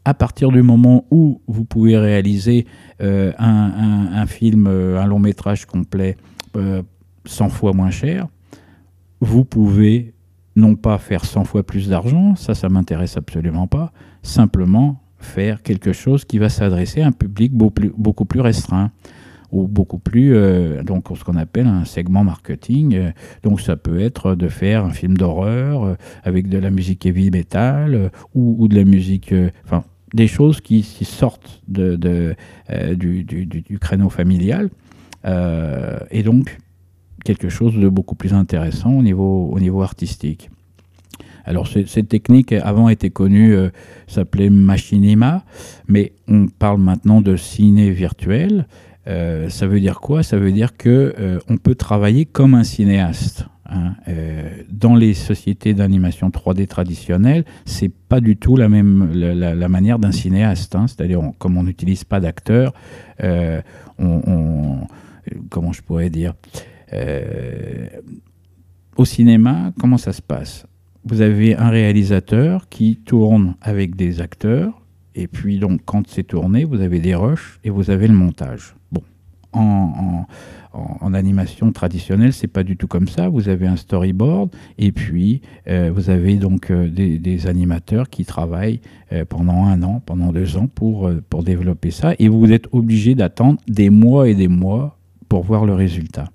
à partir du moment où vous pouvez réaliser euh, un, film, euh, un long métrage complet 100 euh, fois moins cher, vous pouvez non pas faire 100 fois plus d'argent, ça, ça m'intéresse absolument pas, simplement faire quelque chose qui va s'adresser à un public beaucoup plus, restreint ou beaucoup plus, donc ce qu'on appelle un segment marketing. donc ça peut être de faire un film d'horreur avec de la musique heavy metal ou, ou, de la musique, enfin des choses qui, sortent de, euh, du, créneau familial, euh, et donc quelque chose de beaucoup plus intéressant au niveau, au niveau artistique. Alors cette technique avant était connue, euh, s'appelait machinima, mais on parle maintenant de ciné virtuel. Ça veut dire quoi? Ça veut dire que on peut travailler comme un cinéaste. Hein, euh, dans les sociétés d'animation 3D traditionnelles, c'est pas du tout la même la, manière d'un cinéaste. Hein. C'est-à-dire, comme on n'utilise pas d'acteurs, euh, comment je pourrais dire, euh, au cinéma, comment ça se passe? Vous avez un réalisateur qui tourne avec des acteurs, et puis donc quand c'est tourné, vous avez des rushs et vous avez le montage. En, animation traditionnelle, c'est pas du tout comme ça. Vous avez un storyboard et puis euh, vous avez donc euh, des, animateurs qui travaillent euh, pendant un an, pendant deux ans pour, pour développer ça et vous êtes obligé d'attendre des mois et des mois pour voir le résultat.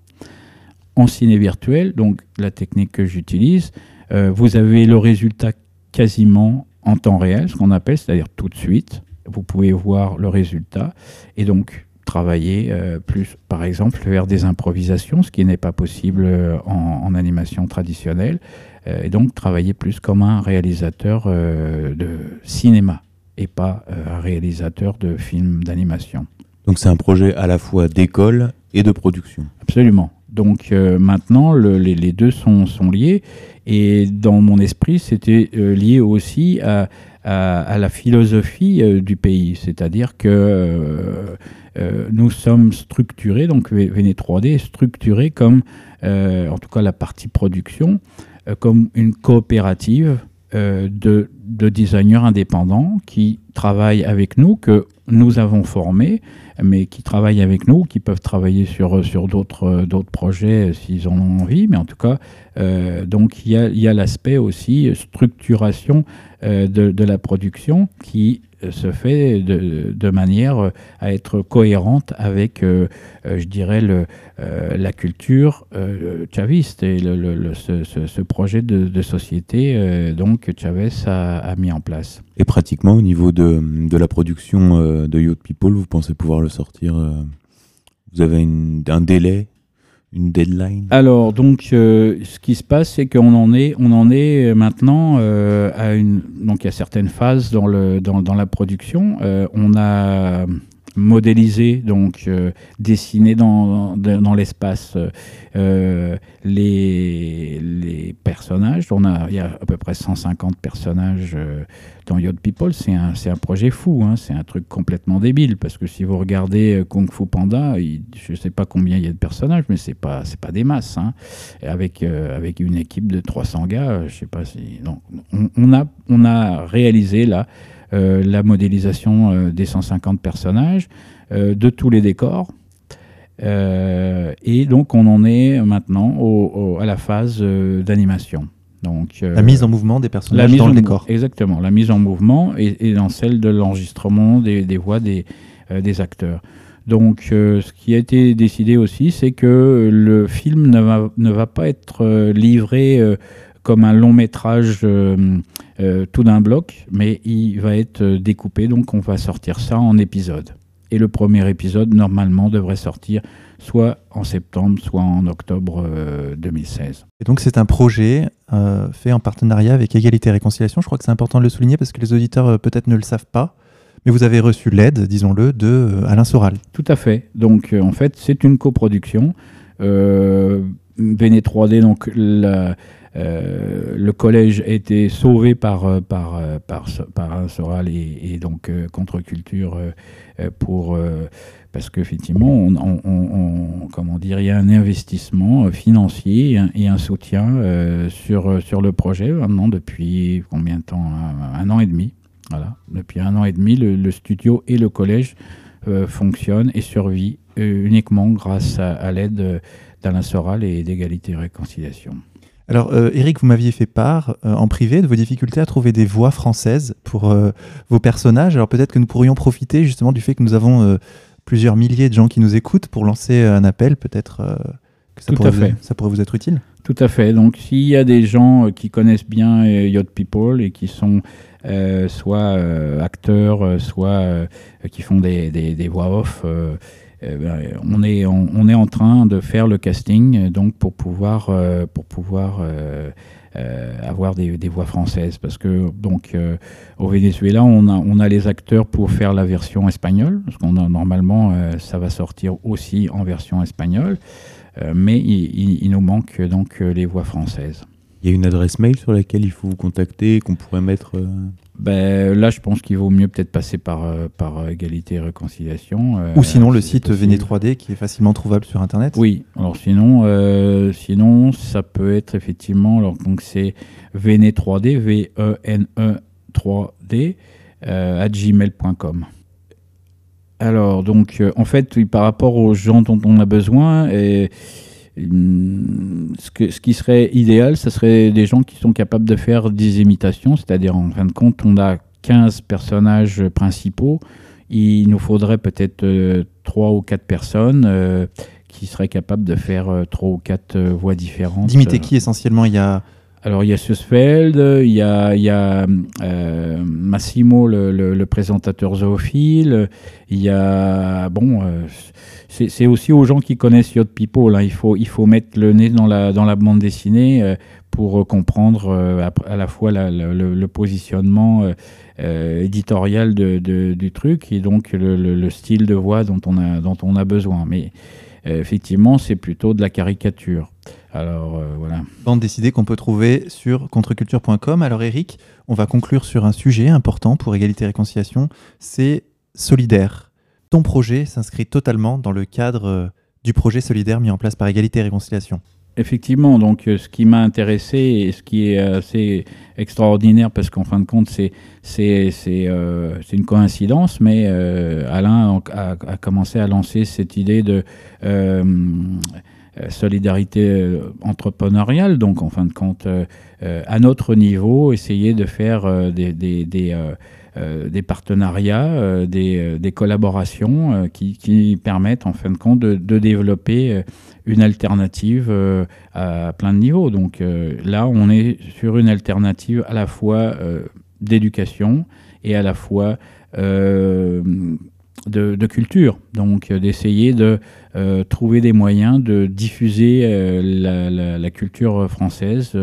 En ciné virtuel, donc la technique que j'utilise, vous avez le résultat quasiment en temps réel, ce qu'on appelle, c'est-à-dire tout de suite. Vous pouvez voir le résultat et donc travailler euh, plus, par exemple, faire des improvisations, ce qui n'est pas possible euh, en, animation traditionnelle, euh, et donc travailler plus comme un réalisateur de cinéma et pas un réalisateur de films d'animation. Donc c'est un projet à la fois d'école et de production. Absolument. Donc maintenant, les, les, deux sont, sont, liés. Et dans mon esprit, c'était lié aussi à, à, la philosophie du pays, c'est-à-dire que nous sommes structurés, donc Véné 3D est structuré comme, en tout cas la partie production, comme une coopérative de, de, designers indépendants qui travaillent avec nous, que nous avons formés, mais qui travaillent avec nous, qui peuvent travailler sur, sur d'autres, projets s'ils en ont envie. Mais en tout cas, euh, donc il y a, l'aspect aussi structuration euh, de, de, la production qui se fait de, manière à être cohérente avec, euh, je dirais, le, la culture chaviste et le, ce, ce, projet de, société donc Chavez a, mis en place. Et pratiquement au niveau de, la production de Yacht People, vous pensez pouvoir le sortir Vous avez un délai une deadline? Alors, donc, euh, ce qui se passe, c'est qu'on en est, on en est maintenant euh, à une. Donc, il y a certaines phases dans, le, dans, dans la production. Euh, on a modéliser, donc euh, dessiner dans, dans, l'espace euh, les, les, personnages. On a, il y a à peu près 150 personnages euh, dans Yacht People. C'est un, un, projet fou, hein. c'est un truc complètement débile, parce que si vous regardez Kung Fu Panda, je ne sais pas combien il y a de personnages, mais ce n'est pas, pas des masses. Hein. avec, avec une équipe de 300 gars, je sais pas si... Donc, on, on, a, on a réalisé là euh, la modélisation euh, des 150 personnages, euh, de tous les décors. et donc on en est maintenant à la phase d'animation. Donc, la mise en mouvement des personnages dans le décor. Exactement, la mise en mouvement et, dans celle de l'enregistrement des, voix des, des acteurs. Donc, ce qui a été décidé aussi, c'est que le film ne va, ne va pas être livré comme un long métrage euh, euh, tout d'un bloc, mais il va être euh, découpé, donc on va sortir ça en épisodes. Et le premier épisode, normalement, devrait sortir soit en septembre, soit en octobre 2016. Et donc c'est un projet fait en partenariat avec Égalité et Réconciliation. Je crois que c'est important de le souligner parce que les auditeurs peut-être ne le savent pas. Mais vous avez reçu l'aide, disons-le, de Alain Soral. Tout à fait. Donc en fait, c'est une coproduction. Euh, 3D, donc euh, le collège a été sauvé par, euh, par, euh, par, un Soral et, donc contre-culture pour parce qu'effectivement, on, on, comment dire, il y a un investissement financier et un, soutien sur, sur le projet maintenant depuis combien de temps? Un, an et demi. Voilà. Depuis un an et demi, le, studio et le collège fonctionnent et survivent uniquement grâce à l'aide d'Alain Soral et d'égalité et réconciliation. Alors, euh, Eric, vous m'aviez fait part euh, en privé de vos difficultés à trouver des voix françaises pour euh, vos personnages. Alors, peut-être que nous pourrions profiter justement du fait que nous avons plusieurs milliers de gens qui nous écoutent pour lancer un appel. Peut-être que ça pourrait, vous, ça pourrait, vous, être utile. Tout à fait. Donc, s'il y a des gens qui connaissent bien Yacht People et qui sont soit acteurs, soit qui font des, des voix off, eh ben, on, est, on, est en train de faire le casting donc pour pouvoir, euh, pour pouvoir euh, euh, avoir des, voix françaises. Parce que donc, au Venezuela, on a, on a les acteurs pour faire la version espagnole, parce qu'on a normalement, ça va sortir aussi en version espagnole, mais il, il, nous manque donc les voix françaises. Il y a une adresse mail sur laquelle il faut vous contacter, qu'on pourrait mettre ben, là, je pense qu'il vaut mieux peut-être passer par, euh, par égalité et réconciliation. Euh, Ou sinon le site Véné 3D qui est facilement trouvable sur Internet. Oui, alors sinon, euh, sinon ça peut être effectivement, alors donc c'est Véné 3D, V-E-N-E 3D, à gmail.com. Alors, donc, en fait, par rapport aux gens dont on a besoin, et, ce, qui serait idéal, ce serait des gens qui sont capables de faire des imitations, c'est-à-dire en fin de compte, on a 15 personnages principaux, il nous faudrait peut-être euh, trois 3 ou 4 personnes euh, qui seraient capables de faire euh, trois 3 ou 4 voix différentes. D'imiter qui essentiellement? Il y a alors il y a Sussfeld, il y a, euh, Massimo, le, présentateur zoophile, il y a... Bon, euh, c'est aussi aux gens qui connaissent Yacht People, là. il, faut, il faut mettre le nez dans la, dans la bande dessinée euh, pour comprendre à, la fois le, positionnement éditorial de, du truc et donc le, style de voix dont on a, dont on a besoin. Mais effectivement, c'est plutôt de la caricature. Alors voilà. Bande décidée qu'on peut trouver sur contreculture.com. Alors Eric, on va conclure sur un sujet important pour égalité et réconciliation, c'est solidaire. Ton projet s'inscrit totalement dans le cadre du projet solidaire mis en place par Égalité et Réconciliation. Effectivement, donc euh, ce qui m'a intéressé et ce qui est assez extraordinaire, parce qu'en fin de compte, c'est c'est euh, une coïncidence, mais euh, Alain a, a, commencé à lancer cette idée de solidarité entrepreneuriale, donc en fin de compte, à notre niveau, essayer de faire des, des, euh, partenariats, euh, des, collaborations euh, qui, permettent en fin de compte de développer une alternative à plein de niveaux. Donc là, on est sur une alternative à la fois d'éducation et à la fois de, culture, donc euh, d'essayer de euh, trouver des moyens de diffuser euh, la, culture française,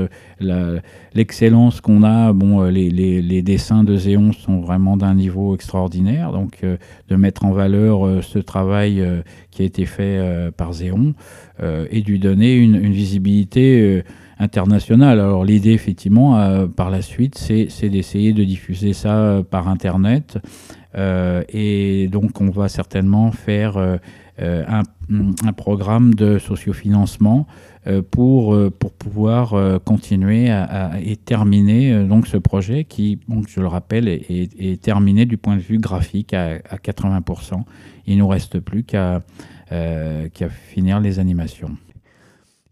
l'excellence qu'on a. Bon, les, dessins de Zéon sont vraiment d'un niveau extraordinaire, donc de mettre en valeur ce travail qui a été fait par Zéon et de lui donner une, une visibilité internationale. Alors l'idée, effectivement, par la suite, c'est d'essayer de diffuser ça par Internet. Euh, et donc, on va certainement faire euh, euh, un, programme de sociofinancement pour, pour pouvoir continuer à, et terminer donc ce projet qui, donc, je le rappelle, est, terminé du point de vue graphique à, à 80%. Il ne nous reste plus qu'à qu'à finir les animations.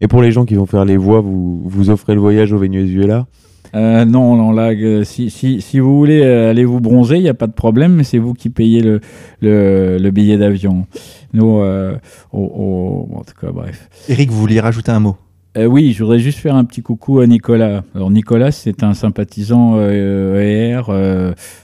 Et pour les gens qui vont faire les voix, vous, vous offrez le voyage au Venezuela? Euh, non, non, là, euh, si, si, si, vous voulez euh, aller vous bronzer, il n'y a pas de problème, mais c'est vous qui payez le, le, le billet d'avion. Nous, euh, en tout cas, bref. Eric, vous vouliez rajouter un mot? Euh, oui, je voudrais juste faire un petit coucou à Nicolas. Alors Nicolas, c'est un sympathisant ER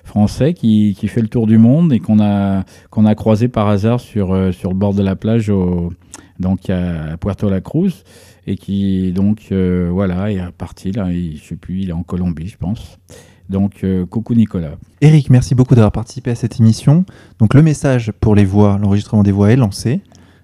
français qui, qui, fait le tour du monde et qu'on a, qu'on a croisé par hasard sur, sur le bord de la plage au, donc à Puerto La Cruz et qui donc euh, voilà est parti là, il, je sais plus, il est en Colombie, je pense. Donc euh, coucou Nicolas. Eric, merci beaucoup d'avoir participé à cette émission. Donc le message pour les voix, l'enregistrement des voix est lancé.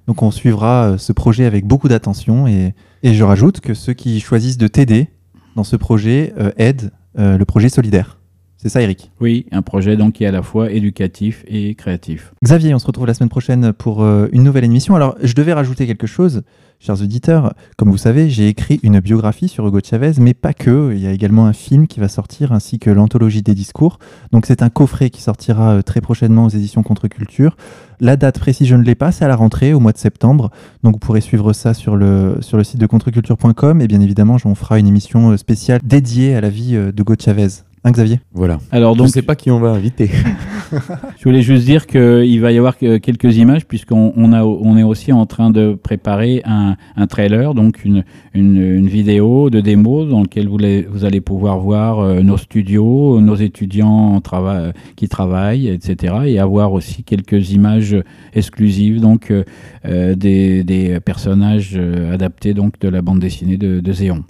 Donc on suivra euh, ce projet avec beaucoup d'attention et, et, je rajoute que ceux qui choisissent de t'aider dans ce projet aident le projet solidaire. C'est ça, Eric? Oui, un projet donc qui est à la fois éducatif et créatif. Xavier, on se retrouve la semaine prochaine pour euh, une nouvelle émission. Alors, je devais rajouter quelque chose, chers auditeurs. Comme vous savez, j'ai écrit une biographie sur Hugo Chavez, mais pas que. Il y a également un film qui va sortir, ainsi que l'anthologie des discours. Donc, c'est un coffret qui sortira euh, très prochainement aux éditions Contre-Culture. La date précise, je ne l'ai pas, c'est à la rentrée, au mois de septembre. Donc, vous pourrez suivre ça sur le, site de contreculture.com. Et bien évidemment, on fera une émission euh, spéciale dédiée à la vie d'Hugo Chavez. Hein, Xavier? Voilà. Alors donc, je ne sais pas qui on va inviter. [laughs] je voulais juste dire qu'il va y avoir quelques images puisqu'on on a, on est aussi en train de préparer un, un trailer, donc une, une, une, vidéo de démo dans lequel vous, les, vous allez pouvoir voir euh, nos studios, nos étudiants trava qui travaillent, etc. Et avoir aussi quelques images exclusives donc euh, euh des, des, personnages adaptés donc de la bande dessinée de, de Zéon.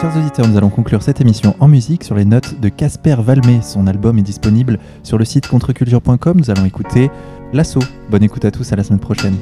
Chers auditeurs, nous allons conclure cette émission en musique sur les notes de Casper Valmé. Son album est disponible sur le site contreculture.com. Nous allons écouter L'Assaut. Bonne écoute à tous, à la semaine prochaine.